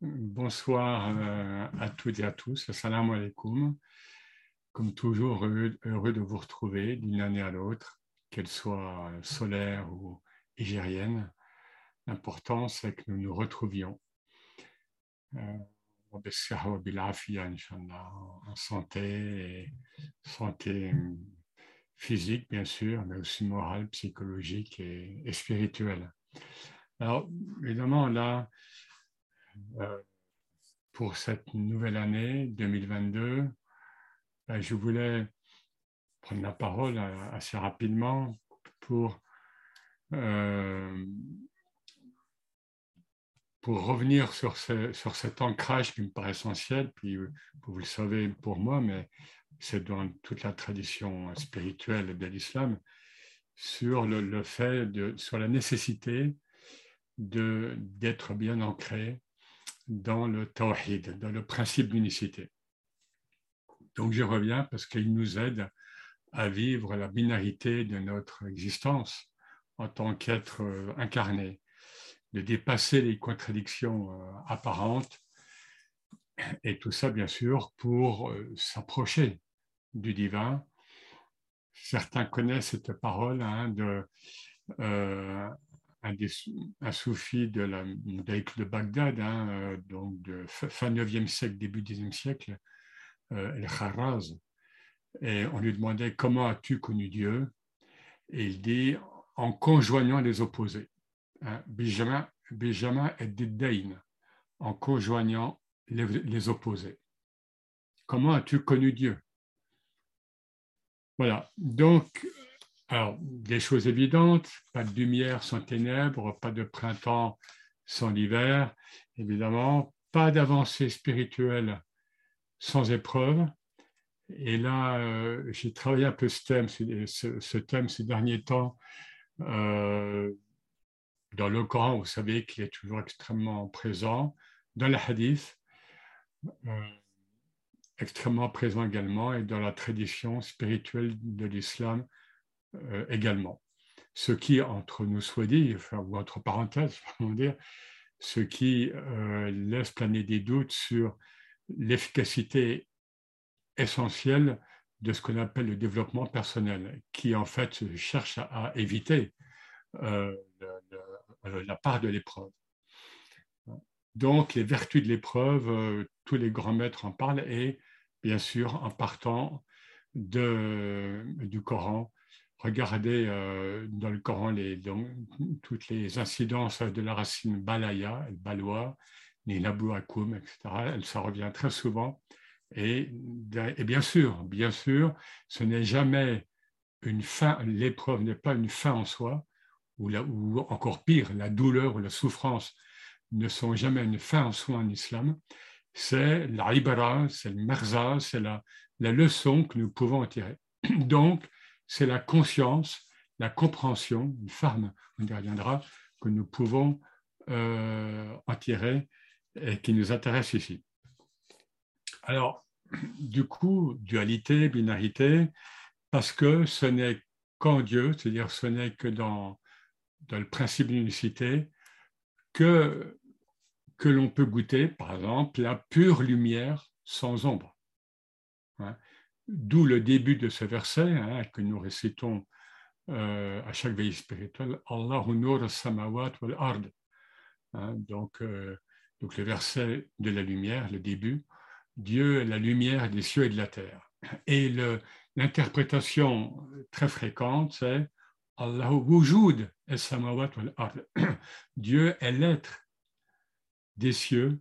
Bonsoir euh, à toutes et à tous. Assalamu alaikum. Comme toujours, heureux, de vous retrouver d'une année à l'autre, qu'elle soit solaire ou égérienne. L'important, c'est que nous nous retrouvions euh, en santé, santé physique, bien sûr, mais aussi morale, psychologique et spirituelle. Alors, évidemment, là, euh, pour cette nouvelle année 2022, ben, je voulais prendre la parole euh, assez rapidement pour, euh, pour revenir sur, sur cet ancrage qui me paraît essentiel, puis vous le savez pour moi, mais c'est dans toute la tradition spirituelle de l'islam, sur le, fait de, sur la nécessité d'être bien ancré dans le tawhid, dans le principe d'unicité. Donc je reviens parce qu'il nous aide à vivre la binarité de notre existence en tant qu'être euh, incarné, de dépasser les contradictions euh, apparentes, et tout ça bien sûr pour euh, s'approcher du divin. Certains connaissent cette parole hein, de un, soufi de la de Bagdad, hein, euh, donc fin 9e siècle, début 10e siècle, euh, El Kharraz. Et on lui demandait comment as-tu connu Dieu? Et il dit en conjoignant les opposés. Hein, Bijama et Diddain, en conjoignant les opposés. Comment as-tu connu Dieu? Voilà. Donc, alors, des choses évidentes, pas de lumière sans ténèbres, pas de printemps sans l'hiver, évidemment, pas d'avancée spirituelle sans épreuve. Et là, euh, j'ai travaillé un peu ce thème, ce, thème ces derniers temps. Euh, dans le Coran, vous savez qu'il est toujours extrêmement présent. Dans le hadith, euh, extrêmement présent également. Et dans la tradition spirituelle de l'islam, euh, également. Ce qui, entre nous soit dit, ou entre parenthèses, dire, ce qui euh, laisse planer des doutes sur l'efficacité essentielle de ce qu'on appelle le développement personnel, qui en fait cherche à, éviter euh, la part de l'épreuve. Donc, les vertus de l'épreuve, tous les grands maîtres en parlent, et bien sûr, en partant du Coran, regardez euh, dans le Coran toutes les incidences de la racine balaya, le balois, les akoum, etc. Ça revient très souvent. Et, bien sûr, bien sûr, ce n'est jamais une fin, l'épreuve n'est pas une fin en soi, ou, ou encore pire, la douleur ou la souffrance ne sont jamais une fin en soi en islam. C'est l'ibara, c'est le merza, c'est la, la leçon que nous pouvons en tirer. Donc, c'est la conscience, la compréhension, une femme, on y reviendra, que nous pouvons euh, en tirer et qui nous intéresse ici. Alors, du coup, dualité, binarité, parce que ce n'est qu'en Dieu, c'est-à-dire ce n'est que dans, le principe d'unicité, que, que l'on peut goûter, par exemple, la pure lumière sans ombre. Hein? D'où le début de ce verset hein, que nous récitons euh, à chaque veille spirituelle, Allahu nur samawat wal ard. Hein, donc, euh, donc le verset de la lumière, le début, Dieu est la lumière des cieux et de la terre. Et l'interprétation très fréquente, c'est Allahu wujud samawat wal ard. Dieu est l'être des cieux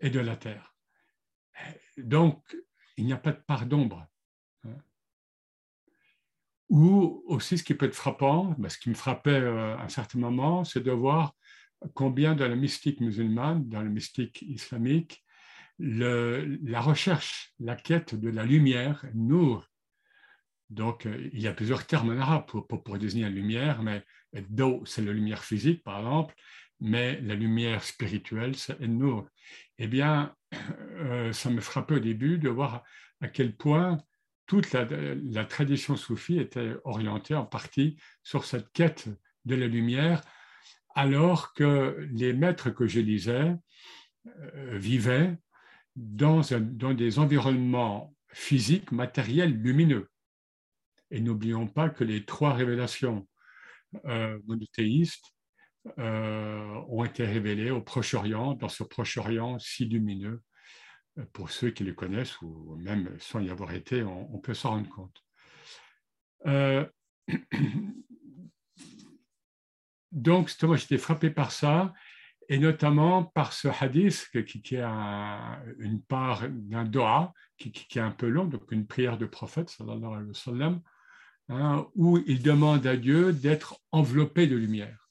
et de la terre. Donc, il n'y a pas de part d'ombre. Ou aussi, ce qui peut être frappant, ben, ce qui me frappait euh, à un certain moment, c'est de voir combien dans la mystique musulmane, dans la mystique islamique, la recherche, la quête de la lumière, nour. Donc, euh, il y a plusieurs termes en arabe pour, désigner la lumière, mais do, c'est la lumière physique, par exemple, mais la lumière spirituelle, c'est nour. Eh bien, euh, ça me frappait au début de voir à quel point toute la, tradition soufie était orientée en partie sur cette quête de la lumière, alors que les maîtres que je lisais euh, vivaient dans, des environnements physiques, matériels, lumineux. Et n'oublions pas que les trois révélations euh, monothéistes euh, ont été révélées au Proche-Orient, dans ce Proche-Orient si lumineux. Euh, pour ceux qui les connaissent, ou même sans y avoir été, on, peut s'en rendre compte. donc, moi, j'étais frappé par ça, et notamment par ce hadith qui, qui a une part d'un doha, qui, qui, est un peu long, donc une prière de prophète, sallallahu alayhi wa sallam, Hein, où il demande à Dieu d'être enveloppé de lumière.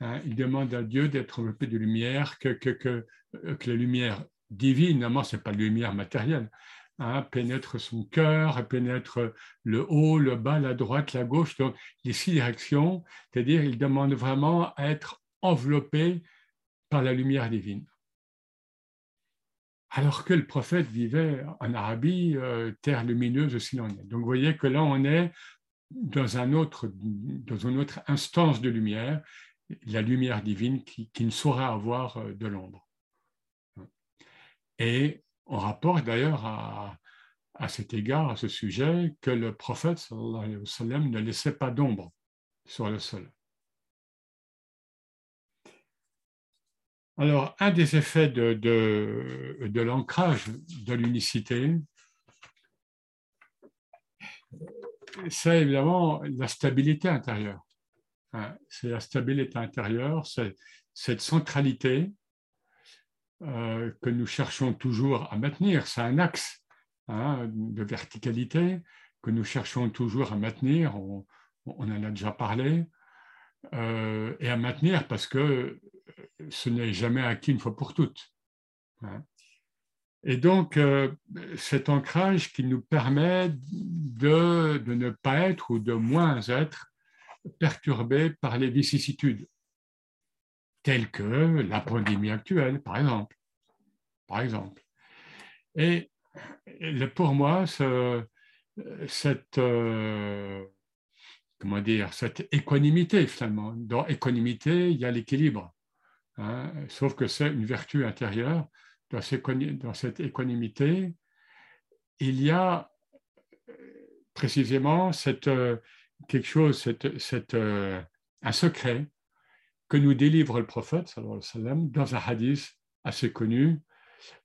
Hein, il demande à Dieu d'être enveloppé de lumière, que, que, que, que la lumière divine, normalement, ce n'est pas la lumière matérielle, hein, pénètre son cœur, pénètre le haut, le bas, la droite, la gauche, donc les six directions, c'est-à-dire il demande vraiment à être enveloppé par la lumière divine. Alors que le prophète vivait en Arabie, euh, terre lumineuse aussi. Donc vous voyez que là, on est dans, un autre, dans une autre instance de lumière, la lumière divine qui, ne saura avoir euh, de l'ombre. Et on rapporte d'ailleurs à, cet égard, à ce sujet, que le prophète ne laissait pas d'ombre sur le sol. Alors, un des effets de, de, l'ancrage de l'unicité, c'est évidemment la stabilité intérieure. Hein, c'est la stabilité intérieure, cette centralité euh, que nous cherchons toujours à maintenir. C'est un axe hein, de verticalité que nous cherchons toujours à maintenir. On, en a déjà parlé. Euh, et à maintenir parce que ce n'est jamais acquis une fois pour toutes. Hein. Et donc, euh, cet ancrage qui nous permet de, de, ne pas être ou de moins être perturbé par les vicissitudes, telles que la pandémie actuelle, par exemple. Par exemple. Et pour moi, ce, cette, euh, comment dire, cette équanimité, finalement, dans équanimité, il y a l'équilibre. Hein, sauf que c'est une vertu intérieure dans, cette équanimité, il y a précisément cette, euh, quelque chose, cette, euh, un secret que nous délivre le prophète dans un hadith assez connu,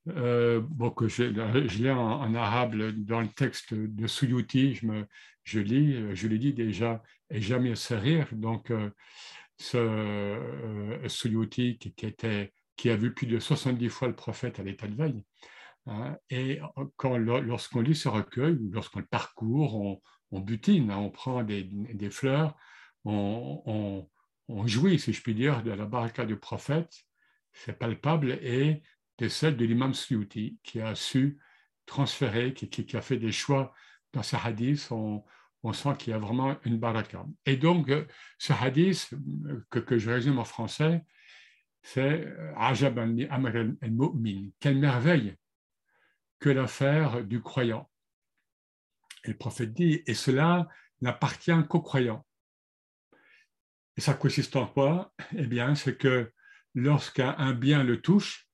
euh, bon, que je, je l'ai en, arabe dans le texte de Suyuti, je, me, je lis, je l'ai dit déjà, et jamais se rire. Donc, ce Suyuti qui, était qui a vu plus de 70 fois le prophète à l'état de veille. Hein, et quand, lorsqu'on lit ce recueil, lorsqu'on le parcourt, on, butine, hein, on prend des, fleurs, on, jouit, si je puis dire, de la baraka du prophète, c'est palpable, et de celle de l'imam Suyuti, qui a su transférer, qui, a fait des choix dans ce hadith, on, sent qu'il y a vraiment une baraka. Et donc, ce hadith, que, que je résume en français, c'est euh, Ajaban al-Mu'min. Quelle merveille que l'affaire du croyant. Et le prophète dit, et cela n'appartient qu'aux croyants. Et ça consiste en quoi? Eh bien, c'est que lorsqu'un bien le touche,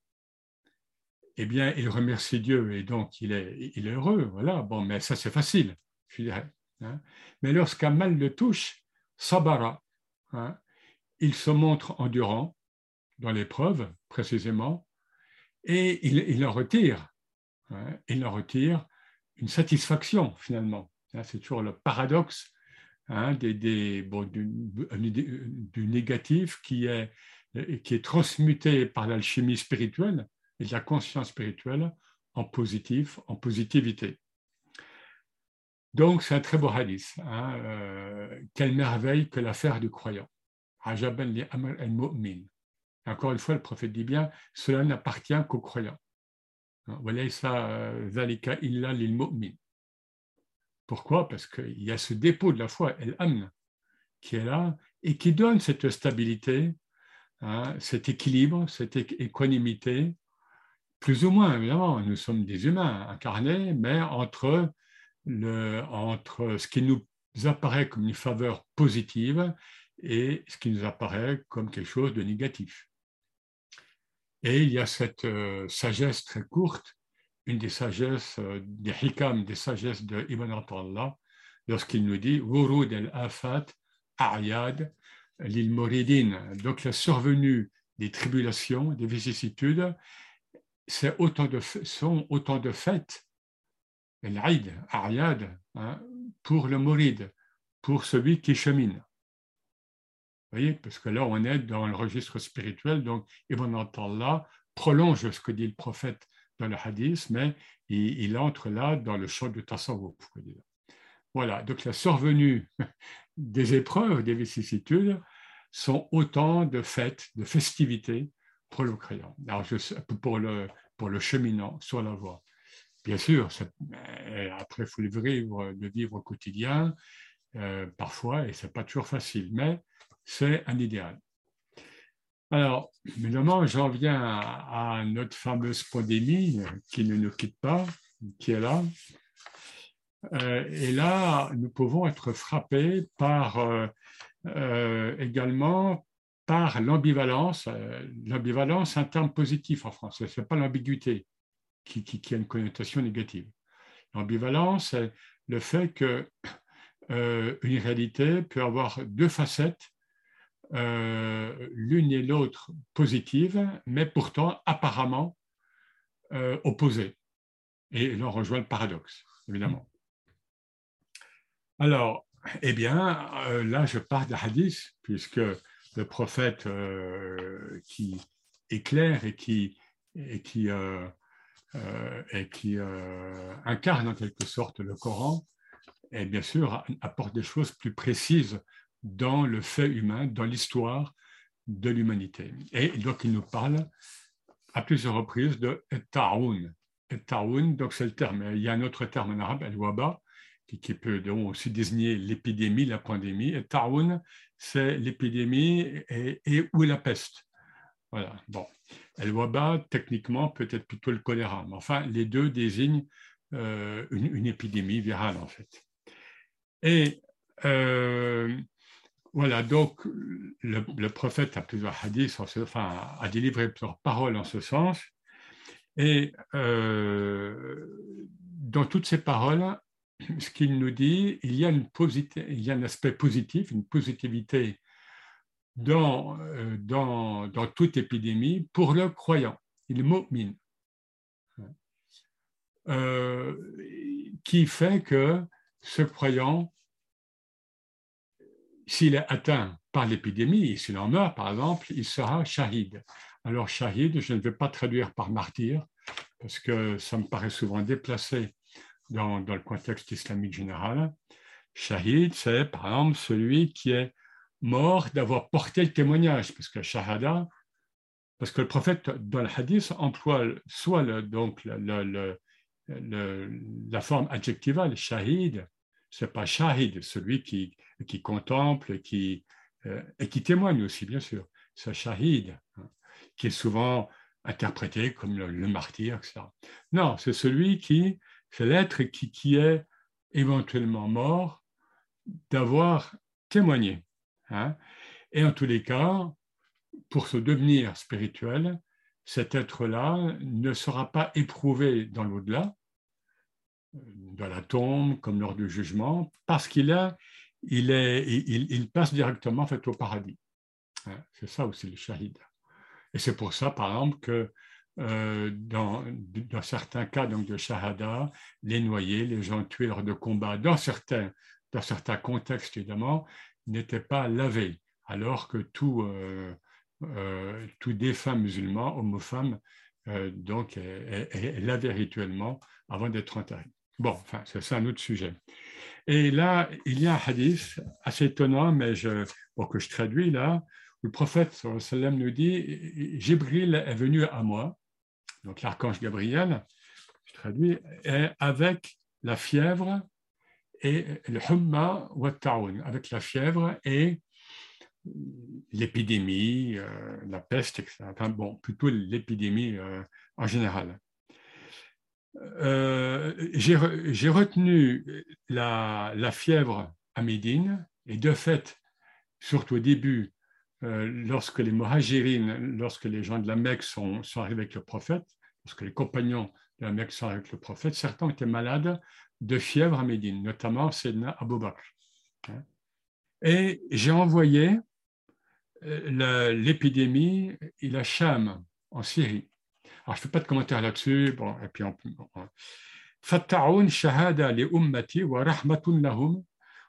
eh bien, il remercie Dieu et donc il est, il est heureux. Voilà, bon, mais ça c'est facile, je dirais. Hein. Mais lorsqu'un mal le touche, sabara, hein, il se montre endurant, dans l'épreuve précisément, et il, en retire, hein, il en retire une satisfaction finalement. C'est toujours le paradoxe hein, des, des, du, négatif qui est, qui est transmuté par l'alchimie spirituelle et la conscience spirituelle en positif, en positivité. Donc, c'est un très beau hadith. Hein, euh, quelle merveille que l'affaire du croyant. Encore une fois, le prophète dit bien, cela n'appartient qu'aux croyants. Pourquoi? Parce qu'il y a ce dépôt de la foi, el amn, qui est là et qui donne cette stabilité, hein, cet équilibre, cette équanimité, plus ou moins, évidemment, nous sommes des humains incarnés, mais entre ce qui nous apparaît comme une faveur positive et ce qui nous apparaît comme quelque chose de négatif. Et il y a cette euh, sagesse très courte, une des sagesses, euh, des hikam, des sagesses de Ibn Allah, lorsqu'il nous dit Wurud al-afat a'yad lil moridin. Donc la survenue des tribulations, des vicissitudes, c'est autant de, sont autant de fêtes, l'Aïd, Ariad, hein, pour le Mouride, pour celui qui chemine. Vous voyez, parce que là, on est dans le registre spirituel, donc Ibn Allah prolonge ce que dit le prophète dans le hadith, mais il, entre là dans le champ du tasawwuf. Voilà, donc la survenue des épreuves, des vicissitudes, sont autant de fêtes, de festivités pour le croyant, pour, le, pour le cheminant sur la voie. Bien sûr, après, il faut le vivre, vivre au quotidien, euh, parfois, et ce n'est pas toujours facile, mais c'est un idéal. Alors, évidemment, j'en viens à, notre fameuse pandémie qui ne nous quitte pas, qui est là. Euh, et là, nous pouvons être frappés par euh, euh, également par l'ambivalence. Euh, l'ambivalence, c'est un terme positif en français, ce n'est pas l'ambiguïté qui, a une connotation négative. L'ambivalence, c'est le fait qu'une euh, réalité peut avoir deux facettes, l'une et l'autre positives, mais pourtant apparemment opposées. Et là, on rejoint le paradoxe, évidemment. Alors, eh bien, euh, là, je parle de hadith, puisque le prophète euh, qui éclaire et qui, et qui, euh, et qui incarne en quelque sorte le Coran, et bien sûr, apporte des choses plus précises dans le fait humain, dans l'histoire de l'humanité. Et donc, il nous parle à plusieurs reprises de ta'oun. Ta'oun, donc c'est le terme. Il y a un autre terme en arabe, al-waba, qui, peut aussi désigner l'épidémie, la pandémie. Et Taoun, c'est l'épidémie et, et, ou la peste. Voilà. Bon. El Waba, techniquement, peut-être plutôt le choléra. Mais enfin, les deux désignent euh, une, épidémie virale, en fait. Et euh, voilà, donc le, prophète a plusieurs hadiths, enfin, a délivré plusieurs paroles en ce sens. Et euh, dans toutes ces paroles, ce qu'il nous dit, il y, a une il y a un aspect positif, une positivité dans, euh, dans, dans toute épidémie pour le croyant, il mu'min, euh, qui fait que ce croyant, s'il est atteint par l'épidémie, s'il en meurt par exemple, il sera shahid. Alors shahid, je ne vais pas traduire par martyr, parce que ça me paraît souvent déplacé dans, le contexte islamique général. Shahid, c'est par exemple celui qui est mort d'avoir porté le témoignage, parce que shahada, parce que le prophète dans le hadith emploie soit le, donc la forme adjectivale, shahid, c'est pas shahid, celui qui, qui contemple qui, euh, et qui témoigne aussi, bien sûr. C'est shahid, hein, qui est souvent interprété comme le, martyr, etc. Non, c'est celui qui c'est l'être qui, est éventuellement mort d'avoir témoigné. Hein. Et en tous les cas, pour ce devenir spirituel, cet être-là ne sera pas éprouvé dans l'au-delà, dans la tombe, comme lors du jugement, parce qu'il il, est, passe directement fait, au paradis. Hein. C'est ça aussi le shahid. Et c'est pour ça, par exemple, que euh, dans, certains cas donc de shahada, les noyés, les gens tués lors de combats, dans certains, contextes évidemment, n'étaient pas lavés, alors que tout, défunt musulman, femme, donc est, lavé rituellement avant d'être enterré. Bon, enfin, c'est un autre sujet. Et là, il y a un hadith assez étonnant, mais je, que je traduis là, où le prophète sallam nous dit Jibril est venu à moi donc l'archange Gabriel, je traduis, est avec la fièvre et le humma avec la fièvre et l'épidémie, euh, la peste, etc. Enfin, bon, plutôt l'épidémie euh, en général. Euh, j'ai retenu la, la, fièvre à Médine et de fait, surtout au début, euh, lorsque les muhajirines, lorsque les gens de la Mecque sont, arrivés avec le prophète, lorsque les compagnons de la Mecque sont arrivés avec le prophète, certains étaient malades de fièvre à Médine, notamment Sedna Abu Bakr. Hein. Et j'ai envoyé euh, l'épidémie il a Cham en Syrie. Alors, je ne fais pas de commentaire là-dessus. Bon, et puis, فالطاعون شهادة لأمتي ورحمة لهم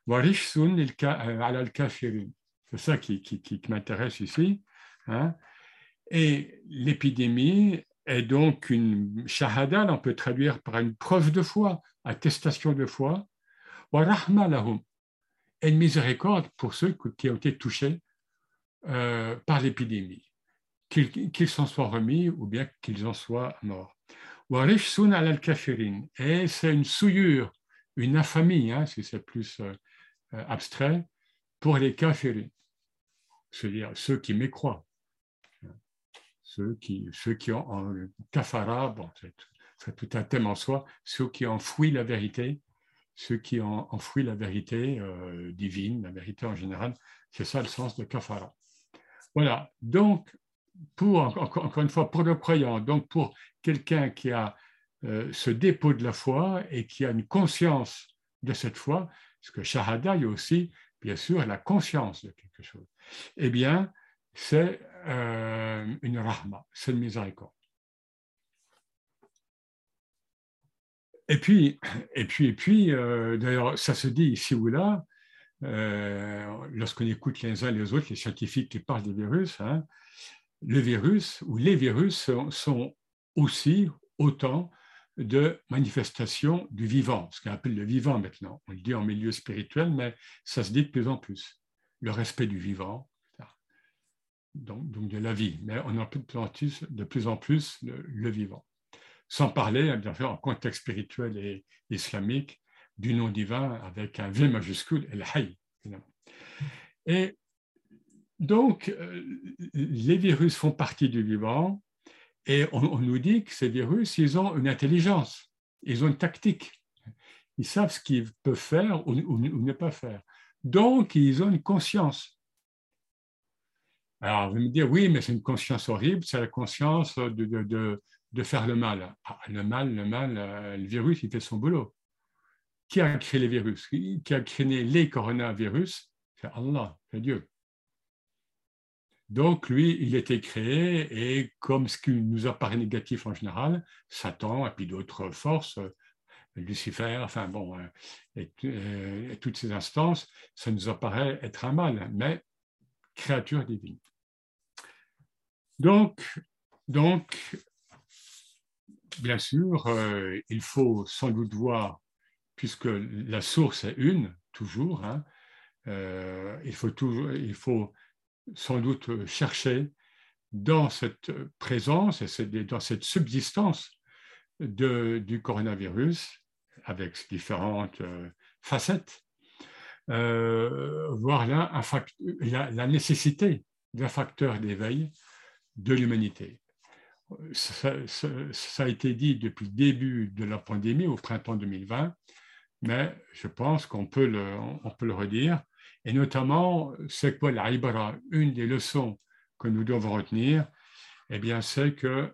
ورجس على الكافرين. C'est ça qui, qui, qui m'intéresse ici. Hein. Et l'épidémie est donc une shahada, on peut traduire par une preuve de foi, attestation de foi, ورحمة لهم, et une miséricorde pour ceux qui ont été touchés euh, par l'épidémie, qu'ils s'en soient remis ou bien qu'ils en soient morts. Et c'est une souillure, une infamie, hein, si c'est plus euh, euh, abstrait, pour les kafirin, c'est-à-dire ceux qui mécroient, ceux qui, ceux qui ont en kafara, bon, c'est tout un thème en soi, ceux qui enfouissent la vérité, ceux qui ont enfoui la vérité divine, la vérité en général, c'est ça le sens de kafara. Voilà, donc, pour, encore une fois, pour le croyant, donc pour quelqu'un qui a euh, ce dépôt de la foi et qui a une conscience de cette foi, parce que Shahada, il y a aussi, bien sûr, la conscience de quelque chose, eh bien, c'est euh, une rahma, c'est une miséricorde. Et puis, et puis, et puis euh, d'ailleurs, ça se dit ici ou là, lorsqu'on écoute les uns les autres, les scientifiques qui parlent des virus, hein, le virus ou les virus sont, aussi autant de manifestations du vivant, ce qu'on appelle le vivant maintenant. On le dit en milieu spirituel, mais ça se dit de plus en plus. Le respect du vivant, donc, de la vie, mais on en de plus, en plus le, vivant. Sans parler, bien sûr, en contexte spirituel et islamique, du nom divin avec un V majuscule, El Hay. Et donc, euh, les virus font partie du vivant et on, nous dit que ces virus, ils ont une intelligence, ils ont une tactique. Ils savent ce qu'ils peuvent faire ou, ne pas faire. Donc, ils ont une conscience. Alors, vous me dire, oui, mais c'est une conscience horrible, c'est la conscience de, de, de, faire le mal. Ah, le mal, le mal, euh, le virus, il fait son boulot qui a créé les virus, qui a créé les coronavirus, c'est Allah, c'est Dieu. Donc, lui, il était créé et comme ce qui nous apparaît négatif en général, Satan et puis d'autres forces, Lucifer, enfin bon, euh, euh, et, toutes ces instances, ça nous apparaît être un mal, mais créature divine. Donc, donc bien sûr, euh, il faut sans doute voir puisque la source est une, toujours, hein, euh, il, faut toujours il faut sans doute chercher dans cette présence et dans cette subsistance du coronavirus, avec ses différentes euh, facettes, euh, voir là la, nécessité d'un facteur d'éveil de l'humanité. Ça, a été dit depuis le début de la pandémie, au printemps 2020, mais je pense qu'on peut le redire. Et notamment, c'est quoi la Une des leçons que nous devons retenir, eh bien, c'est que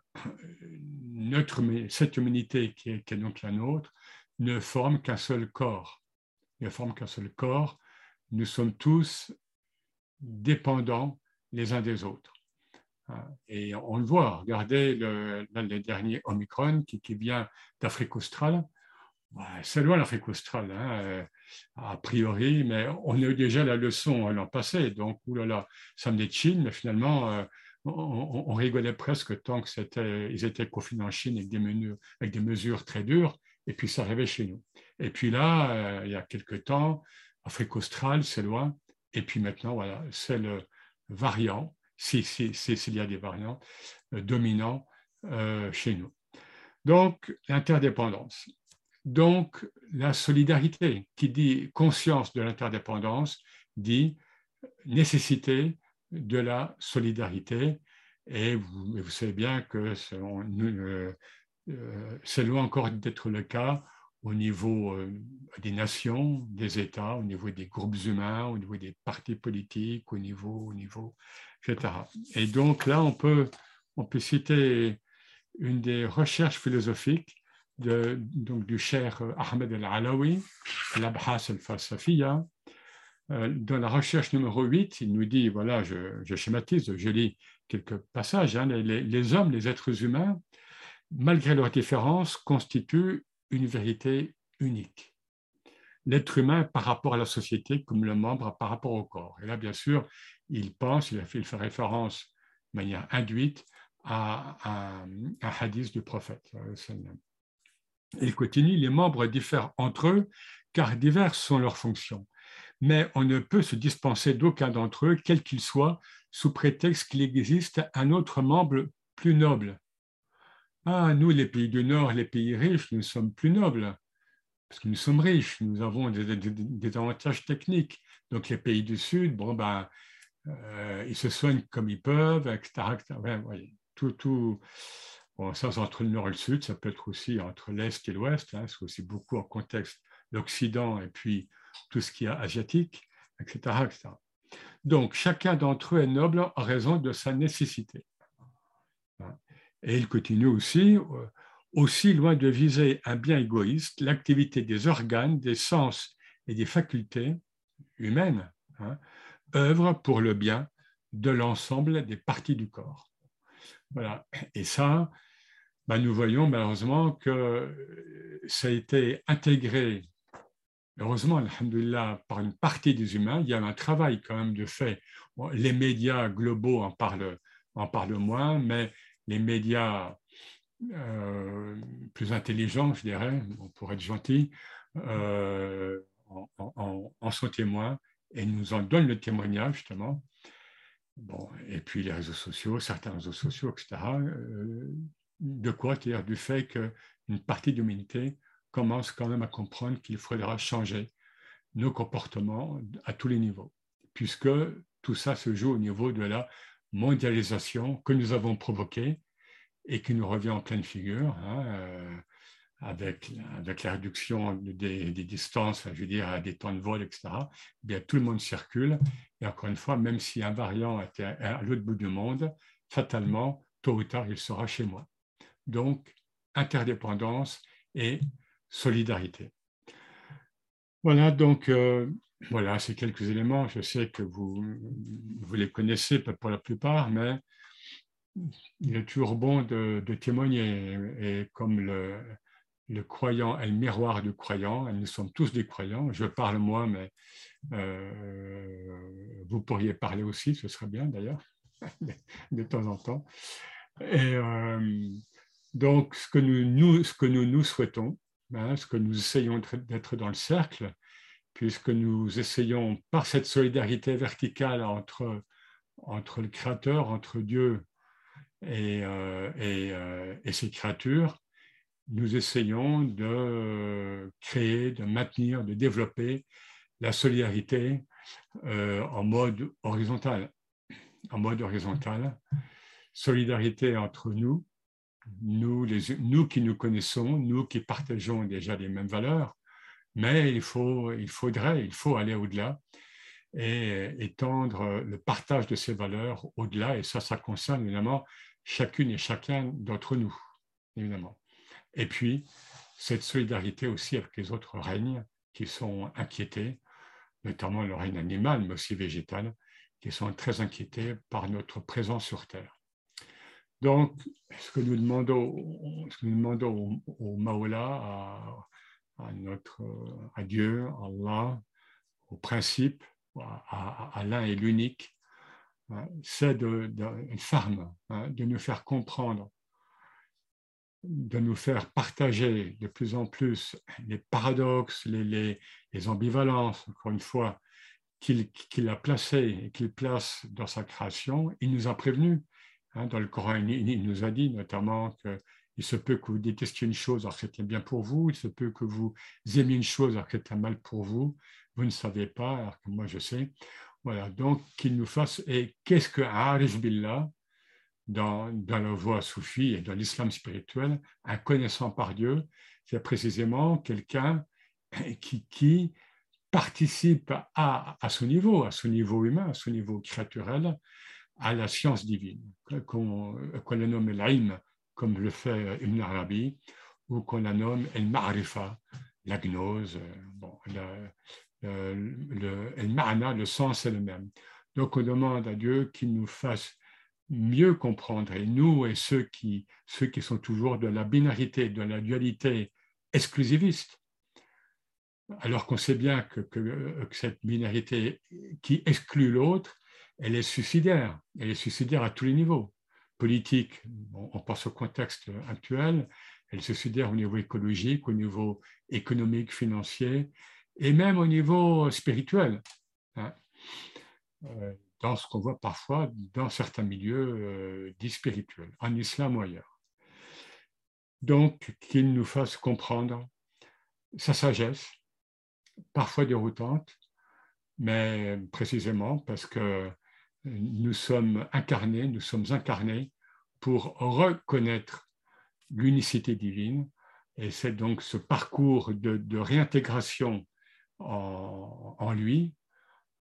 notre, cette humanité qui est, donc la nôtre ne forme qu'un seul corps. Ne forme qu'un seul corps. Nous sommes tous dépendants les uns des autres. Et on le voit, regardez le, le dernier Omicron qui, qui vient d'Afrique australe c'est loin l'Afrique australe, hein, euh, a priori, mais on a eu déjà la leçon l'an passé, donc oulala, ça venait de Chine, mais finalement, euh, on, rigolait presque tant qu'ils étaient confinés en Chine avec des, mesures très dures, et puis ça arrivait chez nous. Et puis là, euh, il y a quelques temps, Afrique australe, c'est loin, et puis maintenant, voilà, c'est le variant, s'il si, si, y a des variants dominants chez nous. Donc, l'interdépendance. Donc, la solidarité, qui dit conscience de l'interdépendance, dit nécessité de la solidarité. Et vous, savez bien que c'est euh, euh, loin encore d'être le cas au niveau euh, des nations, des États, au niveau des groupes humains, au niveau des partis politiques, au niveau, au niveau, etc. Et donc là, on peut, on peut citer une des recherches philosophiques donc, du cher Ahmed al-Alawi, l'Abhas al-Falsafiya. Euh, dans la recherche numéro 8, il nous dit, voilà, je, schématise, je lis quelques passages, hein, les, hommes, les êtres humains, malgré leurs différences, constituent une vérité unique. L'être humain par rapport à la société comme le membre par rapport au corps. Et là, bien sûr, il pense, il, fait, référence de manière induite à, un hadith du prophète. Il continue, les membres diffèrent entre eux car diverses sont leurs fonctions. Mais on ne peut se dispenser d'aucun d'entre eux, quel qu'il soit, sous prétexte qu'il existe un autre membre plus noble ah, nous, les pays du Nord, les pays riches, nous sommes plus nobles, parce que nous sommes riches, nous avons des, avantages techniques. Donc, les pays du Sud, bon, ben, euh, ils se soignent comme ils peuvent, etc. tout, tout. Ça, c'est entre le Nord et le Sud, ça peut être aussi entre l'Est et l'Ouest, hein, c'est aussi beaucoup en contexte l'Occident et puis tout ce qui est asiatique, etc. Donc, chacun d'entre eux est noble en raison de sa nécessité. Et il continue aussi, euh, aussi loin de viser un bien égoïste, l'activité des organes, des sens et des facultés humaines hein, œuvre pour le bien de l'ensemble des parties du corps. Et ça, bah, nous voyons malheureusement que ça a été intégré, heureusement, alhamdulillah, par une partie des humains. Il y a un travail quand même de fait. Les médias globaux en parlent, en parlent moins, mais les médias euh, plus intelligents, je dirais, pour être gentil, euh, en, sont témoins et nous en donnent le témoignage, justement. Et puis les réseaux sociaux, certains réseaux sociaux, etc. Euh, de quoi C'est-à-dire du fait qu'une partie de l'humanité commence quand même à comprendre qu'il faudra changer nos comportements à tous les niveaux, puisque tout ça se joue au niveau de la mondialisation que nous avons provoquée et qui nous revient en pleine figure, hein, euh, avec, avec la réduction des, distances, je veux dire, des temps de vol, etc. Eh bien, tout le monde circule. Et encore une fois, même si un variant était à l'autre bout du monde, fatalement, tôt ou tard, il sera chez moi. Donc, interdépendance et solidarité. Voilà, donc, euh, voilà, ces quelques éléments. Je sais que vous, vous les connaissez pour la plupart, mais il est toujours bon de, témoigner. Et comme le, le, croyant est le miroir du croyant, et nous sommes tous des croyants, je parle moi, mais euh, vous pourriez parler aussi, ce serait bien d'ailleurs, de temps en temps. Euh, donc, ce que nous, nous, ce que nous, nous souhaitons, hein, ce que nous essayons d'être dans le cercle, puisque nous essayons, par cette solidarité verticale entre, entre le Créateur, entre Dieu et, euh, et, ses créatures, nous essayons de créer, de maintenir, de développer la solidarité euh, en mode horizontal. En mode horizontal, solidarité entre nous, nous, nous qui nous connaissons, nous qui partageons déjà les mêmes valeurs, mais il, faut, il faudrait, il faut aller au-delà et étendre le partage de ces valeurs au-delà. Et ça, ça concerne évidemment chacune et chacun d'entre nous, évidemment. Et puis, cette solidarité aussi avec les autres règnes qui sont inquiétés, notamment le règne animal, mais aussi végétal, qui sont très inquiétés par notre présence sur Terre. Donc, ce que nous demandons, ce que nous demandons au, Maola, à, notre, à Dieu, à Allah, au principe, à, l'un et l'unique, hein, c'est de, de, hein, de nous faire comprendre, de nous faire partager de plus en plus les paradoxes, les, les, ambivalences, encore une fois, qu'il a placées et qu'il place dans sa création. Il nous a prévenus. Hein, dans le Coran, il nous a dit notamment que il se peut que vous détestiez une chose alors que c'était bien pour vous. Il se peut que vous aimiez une chose alors que c'était mal pour vous. Vous ne savez pas, alors que moi je sais. Voilà, donc qu'il nous fasse. Et qu'est-ce que Arif Billah dans, la voie soufie et dans l'islam spirituel, un connaissant par Dieu, c'est précisément quelqu'un qui, participe à, à, son niveau, à son niveau humain, à son niveau créaturel, à la science divine, qu'on la nomme l'ilm, comme le fait Ibn Arabi, ou qu'on la nomme el-ma'rifa, la gnose, bon, le, le, le, le sens est le même. Donc on demande à Dieu qu'il nous fasse mieux comprendre, et nous et ceux qui, ceux qui sont toujours de la binarité, de la dualité exclusiviste, alors qu'on sait bien que, que, cette binarité qui exclut l'autre, elle est suicidaire, elle est suicidaire à tous les niveaux. Politique, on pense au contexte actuel, elle est suicidaire au niveau écologique, au niveau économique, financier, et même au niveau spirituel. Hein. Euh, dans ce qu'on voit parfois dans certains milieux euh, dits spirituels, en islam ou ailleurs. Donc, qu'il nous fasse comprendre sa sagesse, parfois déroutante, mais précisément parce que nous sommes incarnés, nous sommes incarnés pour reconnaître l'unicité divine, et c'est donc ce parcours de, réintégration en, en lui,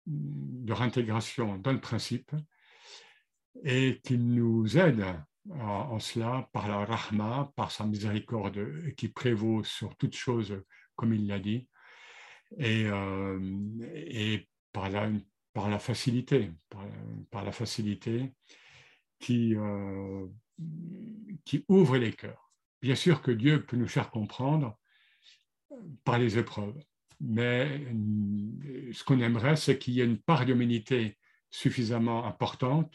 de réintégration dans le principe et qui nous aide en, cela par la rahma, par sa miséricorde qui prévaut sur toute chose, comme il l'a dit, et, euh, et par, la, par la facilité, par, la facilité qui, euh, qui ouvre les cœurs. Bien sûr que Dieu peut nous faire comprendre par les épreuves, mais euh, ce qu'on aimerait, c'est qu'il y ait une part d'humanité suffisamment importante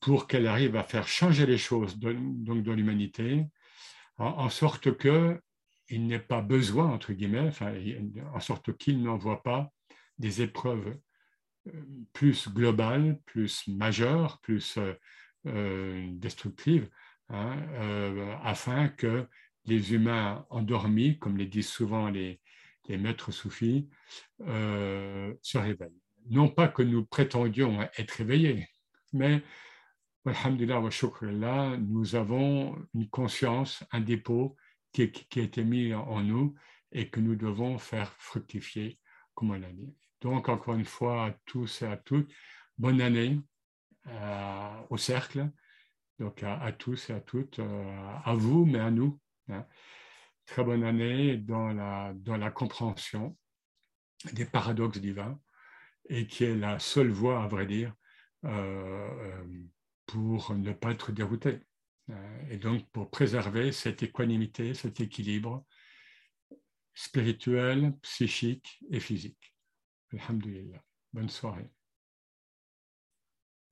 pour qu'elle arrive à faire changer les choses dans l'humanité, en, sorte qu'il n'ait pas besoin, entre guillemets, en sorte qu'il n'envoie pas des épreuves euh, plus globales, plus majeures, plus euh, destructives, hein, afin que les humains endormis, comme les disent souvent les, les maîtres soufis, euh, se réveillent. Non pas que nous prétendions être réveillés, mais, alhamdulillah wa nous avons une conscience, un dépôt qui, a été mis en nous et que nous devons faire fructifier, comme on l'a dit. Donc, encore une fois, à tous et à toutes, bonne année euh, au cercle, donc à, tous et à toutes, euh, à vous, mais à nous. Hein très bonne année dans la, dans la compréhension des paradoxes divins et qui est la seule voie, à vrai dire, euh, pour ne pas être dérouté. Euh, et donc pour préserver cette équanimité, cet équilibre spirituel, psychique et physique. Alhamdulillah. Bonne soirée.